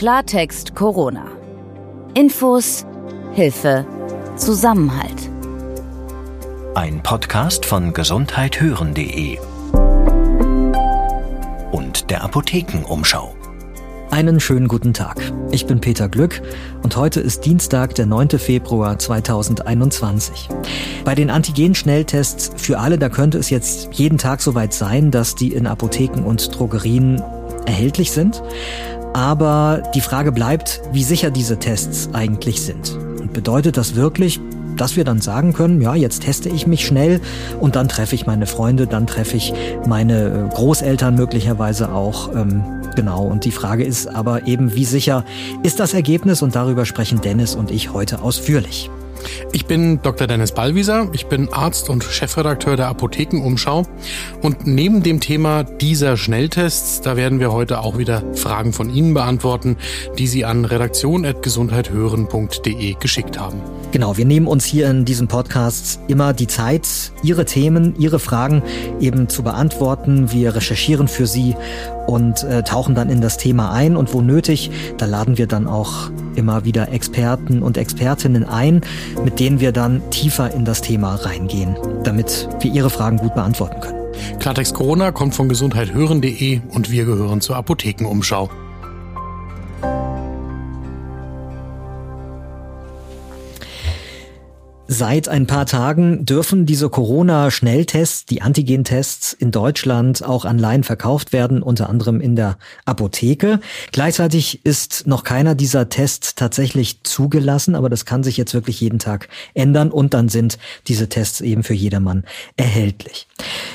Klartext Corona. Infos, Hilfe, Zusammenhalt. Ein Podcast von gesundheithören.de und der Apothekenumschau. Einen schönen guten Tag. Ich bin Peter Glück und heute ist Dienstag, der 9. Februar 2021. Bei den Antigen-Schnelltests für alle, da könnte es jetzt jeden Tag soweit sein, dass die in Apotheken und Drogerien erhältlich sind. Aber die Frage bleibt, wie sicher diese Tests eigentlich sind. Und bedeutet das wirklich, dass wir dann sagen können, ja, jetzt teste ich mich schnell und dann treffe ich meine Freunde, dann treffe ich meine äh, Großeltern möglicherweise auch. Ähm, genau, und die Frage ist aber eben, wie sicher ist das Ergebnis? Und darüber sprechen Dennis und ich heute ausführlich. Ich bin Dr. Dennis Ballwieser, ich bin Arzt und Chefredakteur der Apothekenumschau und neben dem Thema dieser Schnelltests, da werden wir heute auch wieder Fragen von Ihnen beantworten, die Sie an redaktion.gesundheithören.de geschickt haben. Genau, wir nehmen uns hier in diesem Podcast immer die Zeit, Ihre Themen, Ihre Fragen eben zu beantworten. Wir recherchieren für Sie und äh, tauchen dann in das Thema ein und wo nötig, da laden wir dann auch immer wieder Experten und Expertinnen ein, mit denen wir dann tiefer in das Thema reingehen, damit wir Ihre Fragen gut beantworten können. Klartext Corona kommt von gesundheithören.de und wir gehören zur Apothekenumschau. Seit ein paar Tagen dürfen diese Corona-Schnelltests, die Antigen-Tests in Deutschland auch online verkauft werden, unter anderem in der Apotheke. Gleichzeitig ist noch keiner dieser Tests tatsächlich zugelassen, aber das kann sich jetzt wirklich jeden Tag ändern und dann sind diese Tests eben für jedermann erhältlich.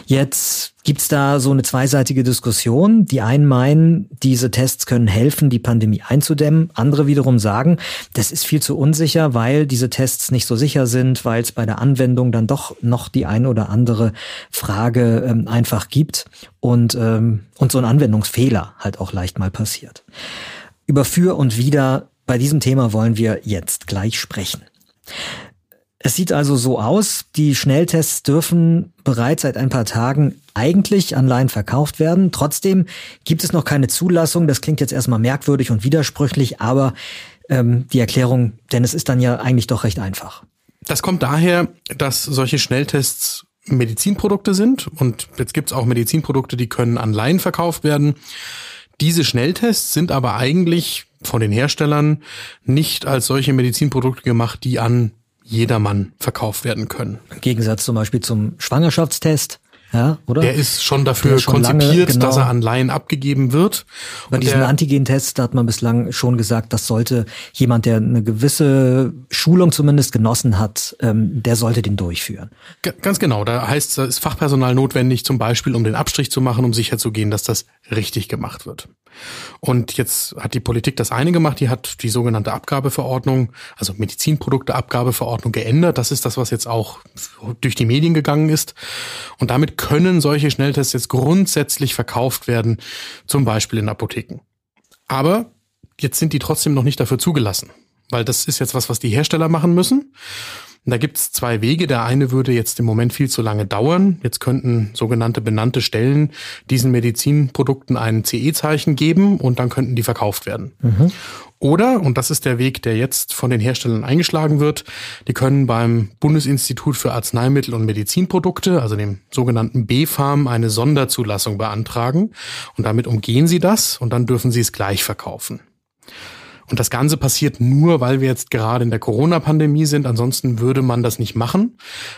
Jetzt gibt's da so eine zweiseitige Diskussion. Die einen meinen, diese Tests können helfen, die Pandemie einzudämmen. Andere wiederum sagen, das ist viel zu unsicher, weil diese Tests nicht so sicher sind, weil es bei der Anwendung dann doch noch die ein oder andere Frage ähm, einfach gibt und, ähm, und so ein Anwendungsfehler halt auch leicht mal passiert. Über für und wider bei diesem Thema wollen wir jetzt gleich sprechen. Es sieht also so aus, die Schnelltests dürfen bereits seit ein paar Tagen eigentlich online verkauft werden. Trotzdem gibt es noch keine Zulassung. Das klingt jetzt erstmal merkwürdig und widersprüchlich, aber ähm, die Erklärung, denn es ist dann ja eigentlich doch recht einfach. Das kommt daher, dass solche Schnelltests Medizinprodukte sind und jetzt gibt's auch Medizinprodukte, die können online verkauft werden. Diese Schnelltests sind aber eigentlich von den Herstellern nicht als solche Medizinprodukte gemacht, die an jedermann verkauft werden können. Im Gegensatz zum Beispiel zum Schwangerschaftstest. Ja, oder? Der ist schon dafür schon konzipiert, lange, genau. dass er an Laien abgegeben wird. Bei diesen Antigen-Tests, da hat man bislang schon gesagt, das sollte jemand, der eine gewisse Schulung zumindest genossen hat, ähm, der sollte den durchführen. Ganz genau. Da heißt, da ist Fachpersonal notwendig, zum Beispiel, um den Abstrich zu machen, um sicherzugehen, dass das richtig gemacht wird. Und jetzt hat die Politik das eine gemacht, die hat die sogenannte Abgabeverordnung, also Medizinprodukteabgabeverordnung geändert. Das ist das, was jetzt auch durch die Medien gegangen ist. Und damit können solche Schnelltests jetzt grundsätzlich verkauft werden, zum Beispiel in Apotheken. Aber jetzt sind die trotzdem noch nicht dafür zugelassen, weil das ist jetzt was, was die Hersteller machen müssen. Und da gibt es zwei Wege. Der eine würde jetzt im Moment viel zu lange dauern. Jetzt könnten sogenannte benannte Stellen diesen Medizinprodukten ein CE-Zeichen geben und dann könnten die verkauft werden. Mhm. Oder, und das ist der Weg, der jetzt von den Herstellern eingeschlagen wird, die können beim Bundesinstitut für Arzneimittel und Medizinprodukte, also dem sogenannten B-Farm, eine Sonderzulassung beantragen. Und damit umgehen sie das und dann dürfen sie es gleich verkaufen. Und das Ganze passiert nur, weil wir jetzt gerade in der Corona-Pandemie sind. Ansonsten würde man das nicht machen,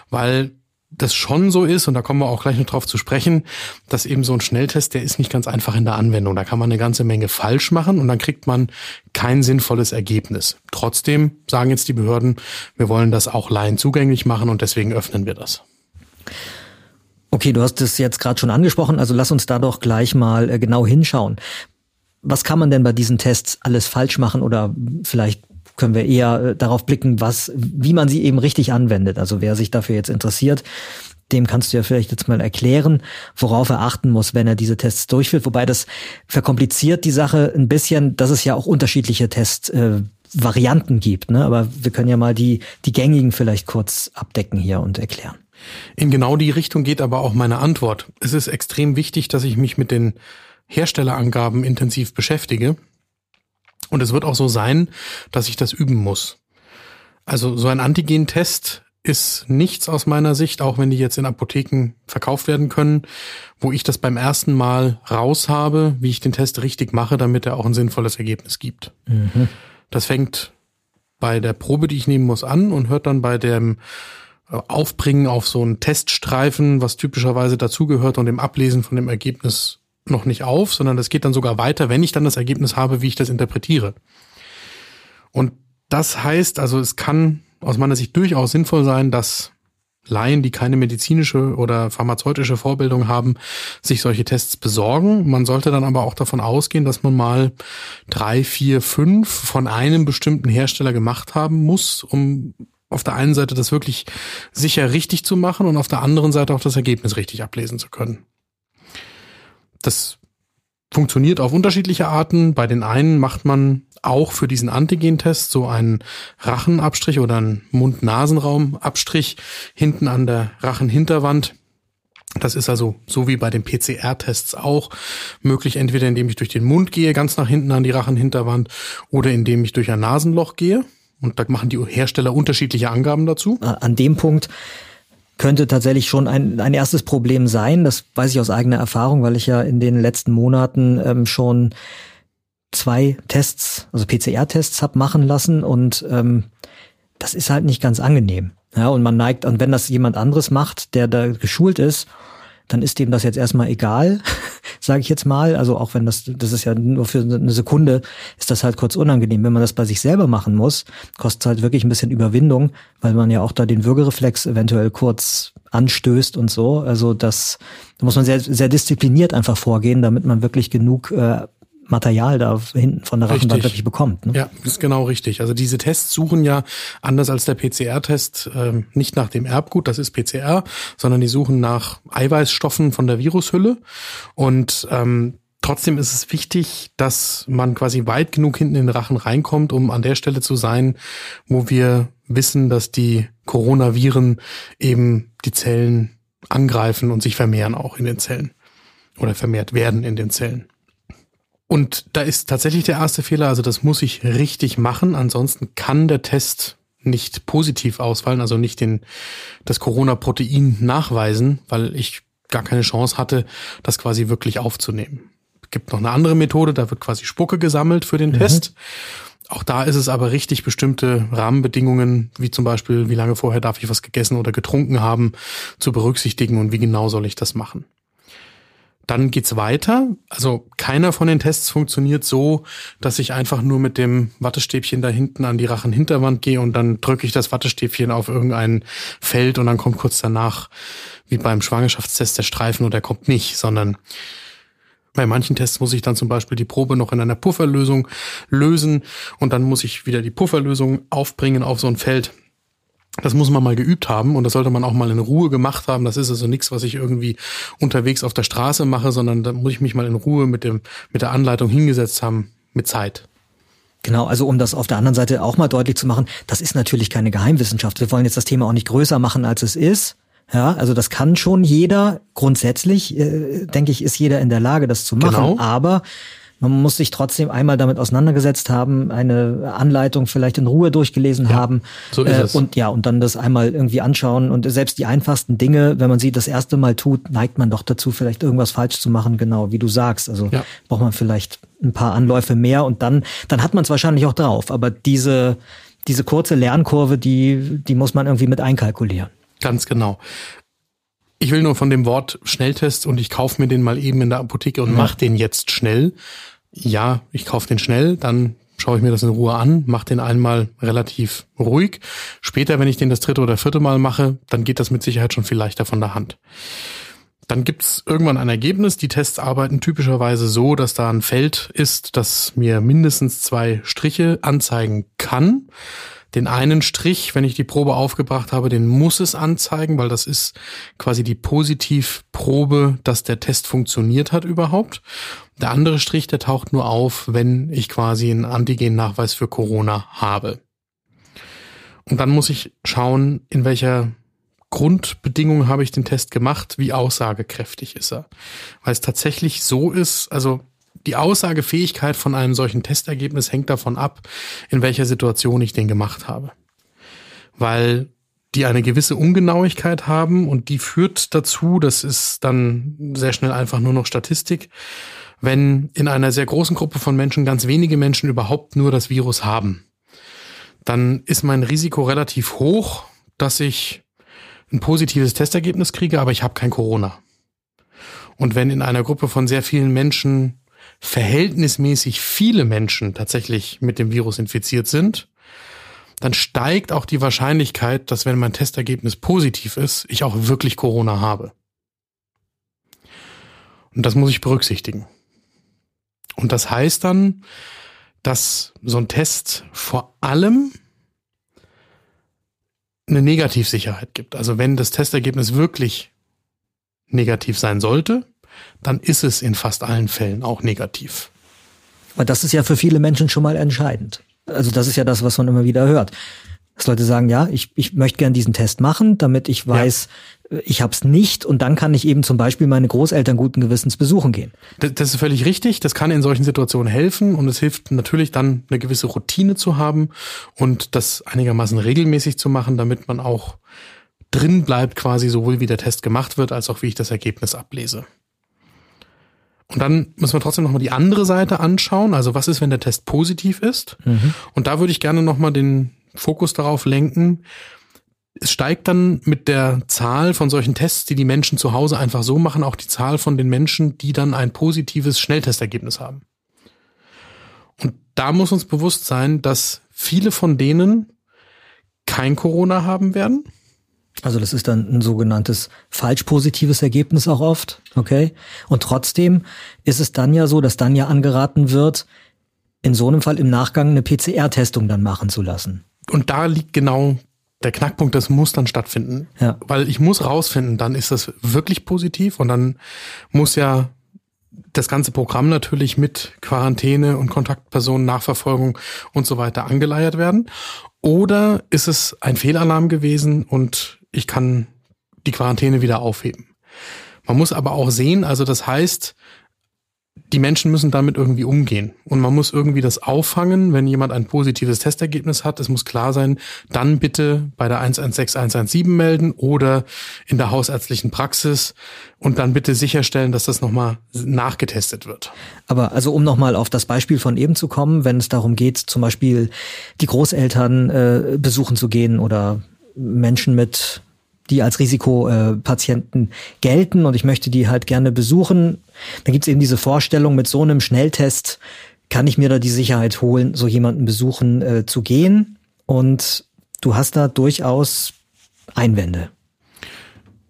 weil das schon so ist, und da kommen wir auch gleich noch drauf zu sprechen, dass eben so ein Schnelltest, der ist nicht ganz einfach in der Anwendung. Da kann man eine ganze Menge falsch machen und dann kriegt man kein sinnvolles Ergebnis. Trotzdem sagen jetzt die Behörden, wir wollen das auch Laien zugänglich machen und deswegen öffnen wir das. Okay, du hast es jetzt gerade schon angesprochen, also lass uns da doch gleich mal äh, genau hinschauen. Was kann man denn bei diesen Tests alles falsch machen oder vielleicht können wir eher äh, darauf blicken, was, wie man sie eben richtig anwendet. Also wer sich dafür jetzt interessiert, dem kannst du ja vielleicht jetzt mal erklären, worauf er achten muss, wenn er diese Tests durchführt. Wobei das verkompliziert die Sache ein bisschen, dass es ja auch unterschiedliche Testvarianten äh, gibt. Ne? Aber wir können ja mal die, die gängigen vielleicht kurz abdecken hier und erklären. In genau die Richtung geht aber auch meine Antwort. Es ist extrem wichtig, dass ich mich mit den Herstellerangaben intensiv beschäftige. Und es wird auch so sein, dass ich das üben muss. Also so ein Antigen-Test ist nichts aus meiner Sicht, auch wenn die jetzt in Apotheken verkauft werden können, wo ich das beim ersten Mal raus habe, wie ich den Test richtig mache, damit er auch ein sinnvolles Ergebnis gibt. Mhm. Das fängt bei der Probe, die ich nehmen muss, an und hört dann bei dem äh, Aufbringen auf so einen Teststreifen, was typischerweise dazugehört und dem Ablesen von dem Ergebnis noch nicht auf, sondern das geht dann sogar weiter, wenn ich dann das Ergebnis habe, wie ich das interpretiere. Und das heißt, also es kann aus meiner Sicht durchaus sinnvoll sein, dass Laien, die keine medizinische oder pharmazeutische Vorbildung haben, sich solche Tests besorgen. Man sollte dann aber auch davon ausgehen, dass man mal drei, vier, fünf von einem bestimmten Hersteller gemacht haben muss, um auf der einen Seite das wirklich sicher richtig zu machen und auf der anderen Seite auch das Ergebnis richtig ablesen zu können. Das funktioniert auf unterschiedliche Arten. Bei den einen macht man auch für diesen Antigen-Test so einen Rachenabstrich oder einen Mund-Nasenraum-Abstrich hinten an der Rachenhinterwand. Das ist also so wie bei den PCR-Tests auch möglich, entweder indem ich durch den Mund gehe, ganz nach hinten an die Rachenhinterwand, oder indem ich durch ein Nasenloch gehe. Und da machen die Hersteller unterschiedliche Angaben dazu. An dem Punkt könnte tatsächlich schon ein, ein erstes Problem sein. Das weiß ich aus eigener Erfahrung, weil ich ja in den letzten Monaten ähm, schon zwei Tests, also PCR-Tests hab machen lassen und ähm, das ist halt nicht ganz angenehm. Ja, und man neigt, und wenn das jemand anderes macht, der da geschult ist, dann ist dem das jetzt erstmal egal, sage ich jetzt mal. Also auch wenn das, das ist ja nur für eine Sekunde, ist das halt kurz unangenehm. Wenn man das bei sich selber machen muss, kostet halt wirklich ein bisschen Überwindung, weil man ja auch da den Würgereflex eventuell kurz anstößt und so. Also das, da muss man sehr, sehr diszipliniert einfach vorgehen, damit man wirklich genug äh, Material da hinten von der Rachenwand wirklich bekommt. Ne? Ja, ist genau richtig. Also diese Tests suchen ja anders als der PCR-Test ähm, nicht nach dem Erbgut, das ist PCR, sondern die suchen nach Eiweißstoffen von der Virushülle und ähm, Trotzdem ist es wichtig, dass man quasi weit genug hinten in den Rachen reinkommt, um an der Stelle zu sein, wo wir wissen, dass die Coronaviren eben die Zellen angreifen und sich vermehren auch in den Zellen oder vermehrt werden in den Zellen. Und da ist tatsächlich der erste Fehler, also das muss ich richtig machen, ansonsten kann der Test nicht positiv ausfallen, also nicht den, das Corona-Protein nachweisen, weil ich gar keine Chance hatte, das quasi wirklich aufzunehmen. Es gibt noch eine andere Methode, da wird quasi Spucke gesammelt für den mhm. Test. Auch da ist es aber richtig, bestimmte Rahmenbedingungen, wie zum Beispiel, wie lange vorher darf ich was gegessen oder getrunken haben, zu berücksichtigen und wie genau soll ich das machen. Dann geht's weiter. Also keiner von den Tests funktioniert so, dass ich einfach nur mit dem Wattestäbchen da hinten an die Rachenhinterwand gehe und dann drücke ich das Wattestäbchen auf irgendein Feld und dann kommt kurz danach, wie beim Schwangerschaftstest, der Streifen und der kommt nicht, sondern bei manchen Tests muss ich dann zum Beispiel die Probe noch in einer Pufferlösung lösen und dann muss ich wieder die Pufferlösung aufbringen auf so ein Feld. Das muss man mal geübt haben und das sollte man auch mal in Ruhe gemacht haben. Das ist also nichts, was ich irgendwie unterwegs auf der Straße mache, sondern da muss ich mich mal in Ruhe mit dem, mit der Anleitung hingesetzt haben, mit Zeit. Genau, also um das auf der anderen Seite auch mal deutlich zu machen, das ist natürlich keine Geheimwissenschaft. Wir wollen jetzt das Thema auch nicht größer machen, als es ist. Ja, also das kann schon jeder. Grundsätzlich, äh, denke ich, ist jeder in der Lage, das zu machen. Genau. Aber man muss sich trotzdem einmal damit auseinandergesetzt haben, eine Anleitung vielleicht in Ruhe durchgelesen ja, haben. So ist äh, es. Und ja, und dann das einmal irgendwie anschauen. Und selbst die einfachsten Dinge, wenn man sie das erste Mal tut, neigt man doch dazu, vielleicht irgendwas falsch zu machen, genau wie du sagst. Also ja. braucht man vielleicht ein paar Anläufe mehr und dann, dann hat man es wahrscheinlich auch drauf. Aber diese, diese kurze Lernkurve, die, die muss man irgendwie mit einkalkulieren. Ganz genau. Ich will nur von dem Wort Schnelltest und ich kaufe mir den mal eben in der Apotheke und mhm. mach den jetzt schnell. Ja, ich kaufe den schnell, dann schaue ich mir das in Ruhe an, mache den einmal relativ ruhig. Später, wenn ich den das dritte oder vierte Mal mache, dann geht das mit Sicherheit schon viel leichter von der Hand. Dann gibt's irgendwann ein Ergebnis. Die Tests arbeiten typischerweise so, dass da ein Feld ist, das mir mindestens zwei Striche anzeigen kann. Den einen Strich, wenn ich die Probe aufgebracht habe, den muss es anzeigen, weil das ist quasi die Positivprobe, dass der Test funktioniert hat überhaupt. Der andere Strich, der taucht nur auf, wenn ich quasi einen Antigennachweis für Corona habe. Und dann muss ich schauen, in welcher Grundbedingung habe ich den Test gemacht, wie aussagekräftig ist er. Weil es tatsächlich so ist, also die Aussagefähigkeit von einem solchen Testergebnis hängt davon ab, in welcher Situation ich den gemacht habe. Weil die eine gewisse Ungenauigkeit haben und die führt dazu, das ist dann sehr schnell einfach nur noch Statistik, wenn in einer sehr großen Gruppe von Menschen ganz wenige Menschen überhaupt nur das Virus haben, dann ist mein Risiko relativ hoch, dass ich ein positives Testergebnis kriege, aber ich habe kein Corona. Und wenn in einer Gruppe von sehr vielen Menschen verhältnismäßig viele Menschen tatsächlich mit dem Virus infiziert sind, dann steigt auch die Wahrscheinlichkeit, dass wenn mein Testergebnis positiv ist, ich auch wirklich Corona habe. Und das muss ich berücksichtigen. Und das heißt dann, dass so ein Test vor allem eine Negativsicherheit gibt. Also wenn das Testergebnis wirklich negativ sein sollte, dann ist es in fast allen Fällen auch negativ. Aber das ist ja für viele Menschen schon mal entscheidend. Also das ist ja das, was man immer wieder hört. Dass Leute sagen, ja, ich, ich möchte gern diesen Test machen, damit ich weiß, ja. ich habe es nicht und dann kann ich eben zum Beispiel meine Großeltern guten Gewissens besuchen gehen. Das, das, ist völlig richtig. Das kann in solchen Situationen helfen und es hilft natürlich dann eine gewisse Routine zu haben und das einigermaßen regelmäßig zu machen, damit man auch drin bleibt quasi sowohl wie der Test gemacht wird, als auch wie ich das Ergebnis ablese. Und dann müssen wir trotzdem nochmal die andere Seite anschauen. Also was ist, wenn der Test positiv ist? Mhm. Und da würde ich gerne nochmal den Fokus darauf lenken. Es steigt dann mit der Zahl von solchen Tests, die die Menschen zu Hause einfach so machen, auch die Zahl von den Menschen, die dann ein positives Schnelltestergebnis haben. Und da muss uns bewusst sein, dass viele von denen kein Corona haben werden also das ist dann ein sogenanntes falsch positives Ergebnis auch oft, okay? Und trotzdem ist es dann ja so, dass dann ja angeraten wird, in so einem Fall im Nachgang eine PCR-Testung dann machen zu lassen. Und da liegt genau der Knackpunkt, das muss dann stattfinden. Ja. Weil ich muss rausfinden, dann ist das wirklich positiv und dann muss ja das ganze Programm natürlich mit Quarantäne und Kontaktpersonen, Nachverfolgung und so weiter angeleiert werden. Oder ist es ein Fehlalarm gewesen und ich kann die Quarantäne wieder aufheben. Man muss aber auch sehen, also das heißt, die Menschen müssen damit irgendwie umgehen. Und man muss irgendwie das auffangen, wenn jemand ein positives Testergebnis hat. Es muss klar sein, dann bitte bei der 116117 melden oder in der hausärztlichen Praxis und dann bitte sicherstellen, dass das nochmal nachgetestet wird. Aber also um nochmal auf das Beispiel von eben zu kommen, wenn es darum geht, zum Beispiel die Großeltern äh, besuchen zu gehen oder Menschen mit die als Risikopatienten gelten und ich möchte die halt gerne besuchen. Dann gibt's eben diese Vorstellung, mit so einem Schnelltest kann ich mir da die Sicherheit holen, so jemanden besuchen äh, zu gehen. Und du hast da durchaus Einwände.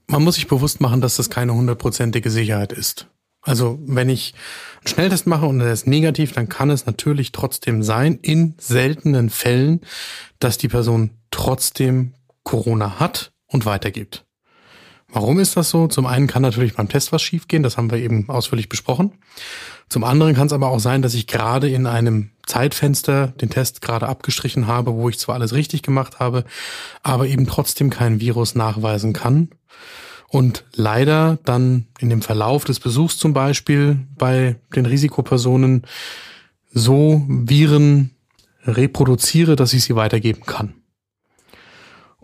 Man muss sich bewusst machen, dass das keine hundertprozentige Sicherheit ist. Also wenn ich einen Schnelltest mache und er ist negativ, dann kann es natürlich trotzdem sein, in seltenen Fällen, dass die Person trotzdem Corona hat und weitergibt. Warum ist das so? Zum einen kann natürlich beim Test was schiefgehen, das haben wir eben ausführlich besprochen. Zum anderen kann es aber auch sein, dass ich gerade in einem Zeitfenster den Test gerade abgestrichen habe, wo ich zwar alles richtig gemacht habe, aber eben trotzdem kein Virus nachweisen kann. Und leider dann in dem Verlauf des Besuchs zum Beispiel bei den Risikopersonen so Viren reproduziere, dass ich sie weitergeben kann.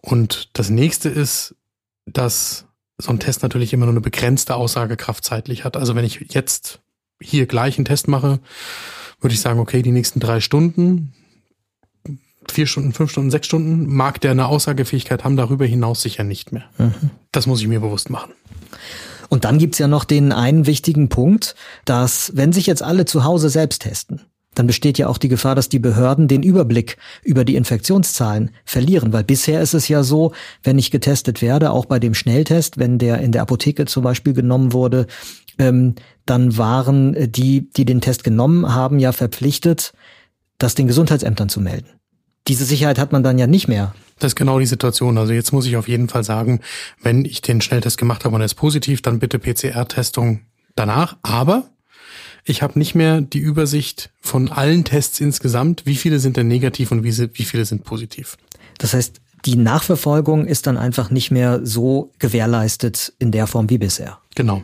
Und das nächste ist, dass so ein Test natürlich immer nur eine begrenzte Aussagekraft zeitlich hat. Also wenn ich jetzt hier gleich einen Test mache, würde ich sagen, okay, die nächsten drei Stunden, vier Stunden, fünf Stunden, sechs Stunden, mag der eine Aussagefähigkeit haben, darüber hinaus sicher nicht mehr. Mhm. Das muss ich mir bewusst machen. Und dann gibt's ja noch den einen wichtigen Punkt, dass wenn sich jetzt alle zu Hause selbst testen, dann besteht ja auch die Gefahr, dass die Behörden den Überblick über die Infektionszahlen verlieren. Weil bisher ist es ja so, wenn ich getestet werde, auch bei dem Schnelltest, wenn der in der Apotheke zum Beispiel genommen wurde, ähm, dann waren die, die den Test genommen haben, ja verpflichtet, das den Gesundheitsämtern zu melden. Diese Sicherheit hat man dann ja nicht mehr. Das ist genau die Situation. Also jetzt muss ich auf jeden Fall sagen, wenn ich den Schnelltest gemacht habe und er ist positiv, dann bitte PCR-Testung danach. Aber ich habe nicht mehr die Übersicht von allen Tests insgesamt, wie viele sind denn negativ und wie, wie viele sind positiv. Das heißt, die Nachverfolgung ist dann einfach nicht mehr so gewährleistet in der Form wie bisher. Genau.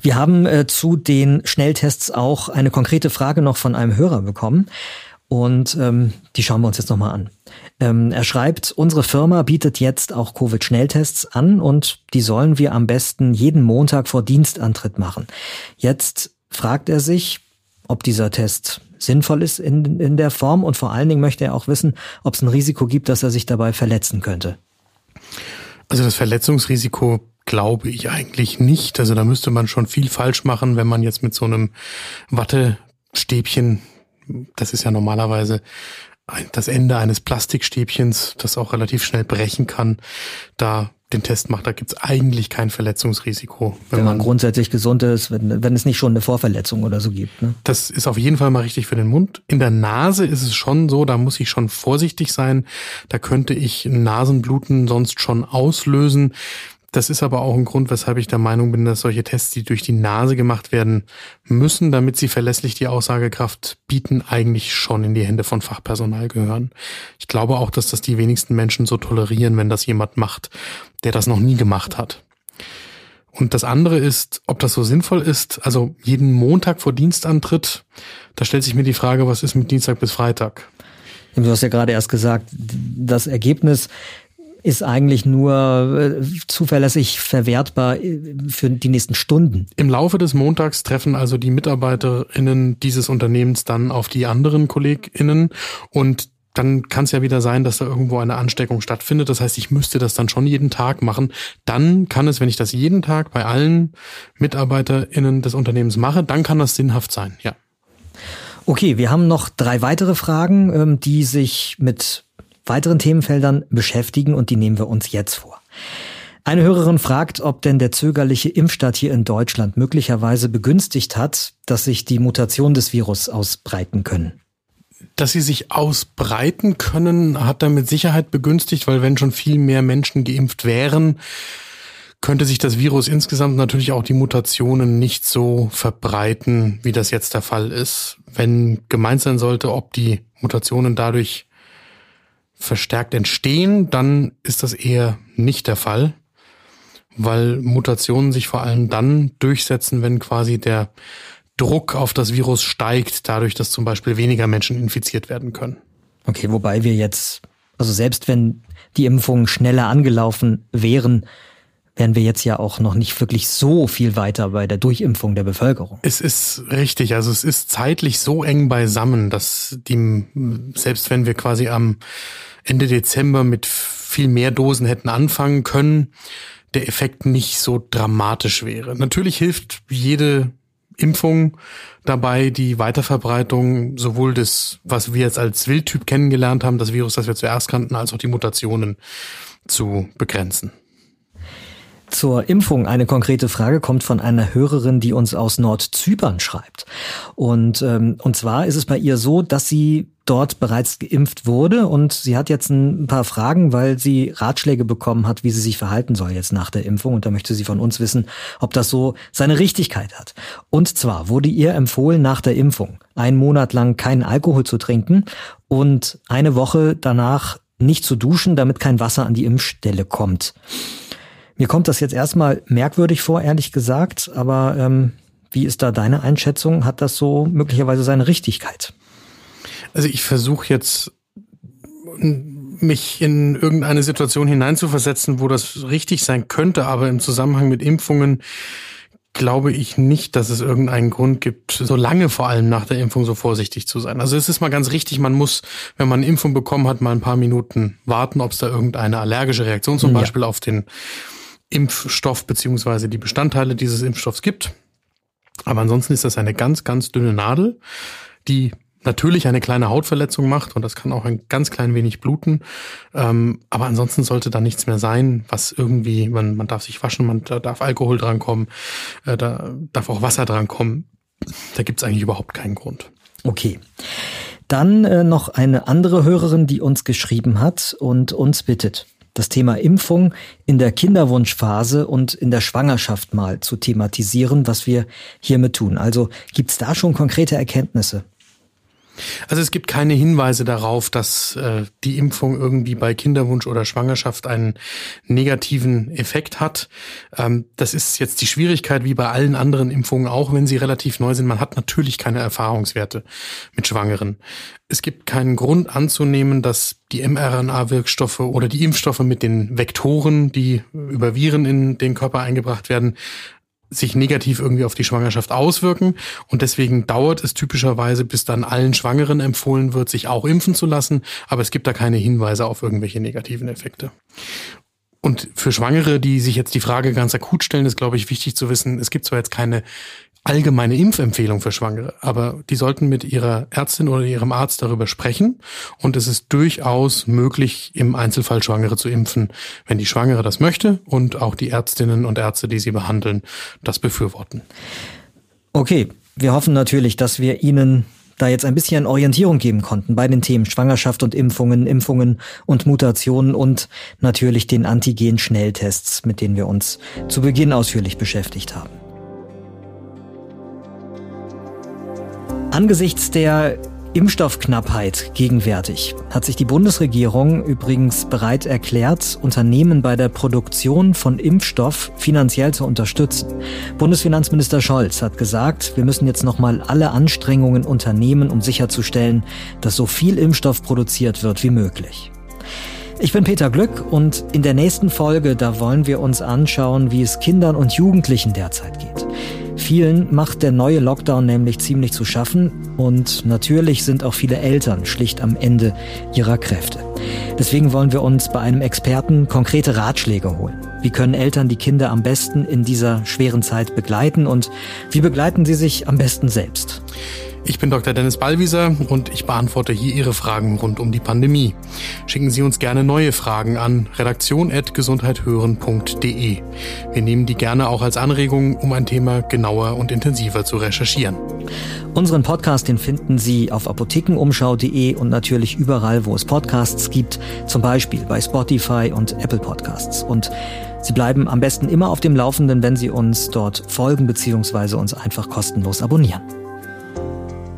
Wir haben äh, zu den Schnelltests auch eine konkrete Frage noch von einem Hörer bekommen. Und ähm, die schauen wir uns jetzt nochmal an. Ähm, er schreibt, unsere Firma bietet jetzt auch Covid-Schnelltests an und die sollen wir am besten jeden Montag vor Dienstantritt machen. Jetzt fragt er sich, ob dieser Test sinnvoll ist in, in der Form und vor allen Dingen möchte er auch wissen, ob es ein Risiko gibt, dass er sich dabei verletzen könnte. Also das Verletzungsrisiko glaube ich eigentlich nicht. Also da müsste man schon viel falsch machen, wenn man jetzt mit so einem Wattestäbchen, das ist ja normalerweise das Ende eines Plastikstäbchens, das auch relativ schnell brechen kann, da den Test macht, da gibt's eigentlich kein Verletzungsrisiko. Wenn, wenn man, man, grundsätzlich gesund ist, wenn, wenn es nicht schon eine Vorverletzung oder so gibt. Ne? Das ist auf jeden Fall mal richtig für den Mund. In der Nase ist es schon so, da muss ich schon vorsichtig sein. Da könnte ich Nasenbluten sonst schon auslösen. Das ist aber auch ein Grund, weshalb ich der Meinung bin, dass solche Tests, die durch die Nase gemacht werden müssen, damit sie verlässlich die Aussagekraft bieten, eigentlich schon in die Hände von Fachpersonal gehören. Ich glaube auch, dass das die wenigsten Menschen so tolerieren, wenn das jemand macht, der das noch nie gemacht hat. Und das andere ist, ob das so sinnvoll ist. Also jeden Montag vor Dienstantritt, da stellt sich mir die Frage, was ist mit Dienstag bis Freitag? Du hast ja gerade erst gesagt, das Ergebnis ist eigentlich nur äh, zuverlässig verwertbar äh, für die nächsten Stunden. Im Laufe des Montags treffen also die MitarbeiterInnen dieses Unternehmens dann auf die anderen KollegInnen und dann kann es ja wieder sein, dass da irgendwo eine Ansteckung stattfindet. Das heißt, ich müsste das dann schon jeden Tag machen. Dann kann es, wenn ich das jeden Tag bei allen MitarbeiterInnen des Unternehmens mache, dann kann das sinnhaft sein, ja. Okay, wir haben noch drei weitere Fragen, ähm, die sich mit weiteren Themenfeldern beschäftigen und die nehmen wir uns jetzt vor. Eine Hörerin fragt, ob denn der zögerliche Impfstart hier in Deutschland möglicherweise begünstigt hat, dass sich die Mutationen des Virus ausbreiten können. Dass sie sich ausbreiten können, hat er mit Sicherheit begünstigt, weil wenn schon viel mehr Menschen geimpft wären, könnte sich das Virus insgesamt natürlich auch die Mutationen nicht so verbreiten, wie das jetzt der Fall ist. Wenn gemeint sein sollte, ob die Mutationen dadurch verstärkt entstehen, dann ist das eher nicht der Fall, weil Mutationen sich vor allem dann durchsetzen, wenn quasi der Druck auf das Virus steigt, dadurch, dass zum Beispiel weniger Menschen infiziert werden können. Okay, wobei wir jetzt, also selbst wenn die Impfungen schneller angelaufen wären, wären wir jetzt ja auch noch nicht wirklich so viel weiter bei der Durchimpfung der Bevölkerung. Es ist richtig, also es ist zeitlich so eng beisammen, dass die, selbst wenn wir quasi am Ende Dezember mit viel mehr Dosen hätten anfangen können, der Effekt nicht so dramatisch wäre. Natürlich hilft jede Impfung dabei, die Weiterverbreitung sowohl des, was wir jetzt als Wildtyp kennengelernt haben, das Virus, das wir zuerst kannten, als auch die Mutationen zu begrenzen. Zur Impfung eine konkrete Frage kommt von einer Hörerin, die uns aus Nordzypern schreibt. Und, ähm, und zwar ist es bei ihr so, dass sie dort bereits geimpft wurde und sie hat jetzt ein paar Fragen, weil sie Ratschläge bekommen hat, wie sie sich verhalten soll jetzt nach der Impfung und da möchte sie von uns wissen, ob das so seine Richtigkeit hat. Und zwar wurde ihr empfohlen, nach der Impfung einen Monat lang keinen Alkohol zu trinken und eine Woche danach nicht zu duschen, damit kein Wasser an die Impfstelle kommt. Mir kommt das jetzt erstmal merkwürdig vor, ehrlich gesagt, aber ähm, wie ist da deine Einschätzung? Hat das so möglicherweise seine Richtigkeit? Also ich versuche jetzt mich in irgendeine Situation hineinzuversetzen, wo das richtig sein könnte, aber im Zusammenhang mit Impfungen glaube ich nicht, dass es irgendeinen Grund gibt, so lange vor allem nach der Impfung so vorsichtig zu sein. Also es ist mal ganz richtig, man muss, wenn man eine Impfung bekommen hat, mal ein paar Minuten warten, ob es da irgendeine allergische Reaktion zum ja. Beispiel auf den Impfstoff beziehungsweise die Bestandteile dieses Impfstoffs gibt. Aber ansonsten ist das eine ganz, ganz dünne Nadel, die natürlich eine kleine Hautverletzung macht und das kann auch ein ganz klein wenig bluten. Ähm, aber ansonsten sollte da nichts mehr sein, was irgendwie, man, man darf sich waschen, man da darf Alkohol drankommen, äh, da darf auch Wasser drankommen. Da gibt's eigentlich überhaupt keinen Grund. Okay. Dann äh, noch eine andere Hörerin, die uns geschrieben hat und uns bittet das Thema Impfung in der Kinderwunschphase und in der Schwangerschaft mal zu thematisieren, was wir hiermit tun. Also gibt es da schon konkrete Erkenntnisse? Also es gibt keine Hinweise darauf, dass äh, die Impfung irgendwie bei Kinderwunsch oder Schwangerschaft einen negativen Effekt hat. Ähm, das ist jetzt die Schwierigkeit wie bei allen anderen Impfungen, auch wenn sie relativ neu sind. Man hat natürlich keine Erfahrungswerte mit Schwangeren. Es gibt keinen Grund anzunehmen, dass die mRNA-Wirkstoffe oder die Impfstoffe mit den Vektoren, die über Viren in den Körper eingebracht werden, sich negativ irgendwie auf die Schwangerschaft auswirken. Und deswegen dauert es typischerweise, bis dann allen Schwangeren empfohlen wird, sich auch impfen zu lassen. Aber es gibt da keine Hinweise auf irgendwelche negativen Effekte. Und für Schwangere, die sich jetzt die Frage ganz akut stellen, ist, glaube ich, wichtig zu wissen, es gibt zwar jetzt keine allgemeine Impfempfehlung für Schwangere, aber die sollten mit ihrer Ärztin oder ihrem Arzt darüber sprechen und es ist durchaus möglich, im Einzelfall Schwangere zu impfen, wenn die Schwangere das möchte und auch die Ärztinnen und Ärzte, die sie behandeln, das befürworten. Okay, wir hoffen natürlich, dass wir Ihnen da jetzt ein bisschen Orientierung geben konnten bei den Themen Schwangerschaft und Impfungen, Impfungen und Mutationen und natürlich den Antigen-Schnelltests, mit denen wir uns zu Beginn ausführlich beschäftigt haben. Angesichts der Impfstoffknappheit gegenwärtig hat sich die Bundesregierung übrigens bereit erklärt, Unternehmen bei der Produktion von Impfstoff finanziell zu unterstützen. Bundesfinanzminister Scholz hat gesagt, wir müssen jetzt nochmal alle Anstrengungen unternehmen, um sicherzustellen, dass so viel Impfstoff produziert wird wie möglich. Ich bin Peter Glück und in der nächsten Folge, da wollen wir uns anschauen, wie es Kindern und Jugendlichen derzeit geht. Vielen macht der neue Lockdown nämlich ziemlich zu schaffen und natürlich sind auch viele Eltern schlicht am Ende ihrer Kräfte. Deswegen wollen wir uns bei einem Experten konkrete Ratschläge holen. Wie können Eltern die Kinder am besten in dieser schweren Zeit begleiten und wie begleiten sie sich am besten selbst? Ich bin Dr. Dennis Ballwieser und ich beantworte hier Ihre Fragen rund um die Pandemie. Schicken Sie uns gerne neue Fragen an redaktion.gesundheithören.de. Wir nehmen die gerne auch als Anregung, um ein Thema genauer und intensiver zu recherchieren. Unseren Podcast, den finden Sie auf apothekenumschau.de und natürlich überall, wo es Podcasts gibt, zum Beispiel bei Spotify und Apple Podcasts. Und Sie bleiben am besten immer auf dem Laufenden, wenn Sie uns dort folgen bzw. uns einfach kostenlos abonnieren.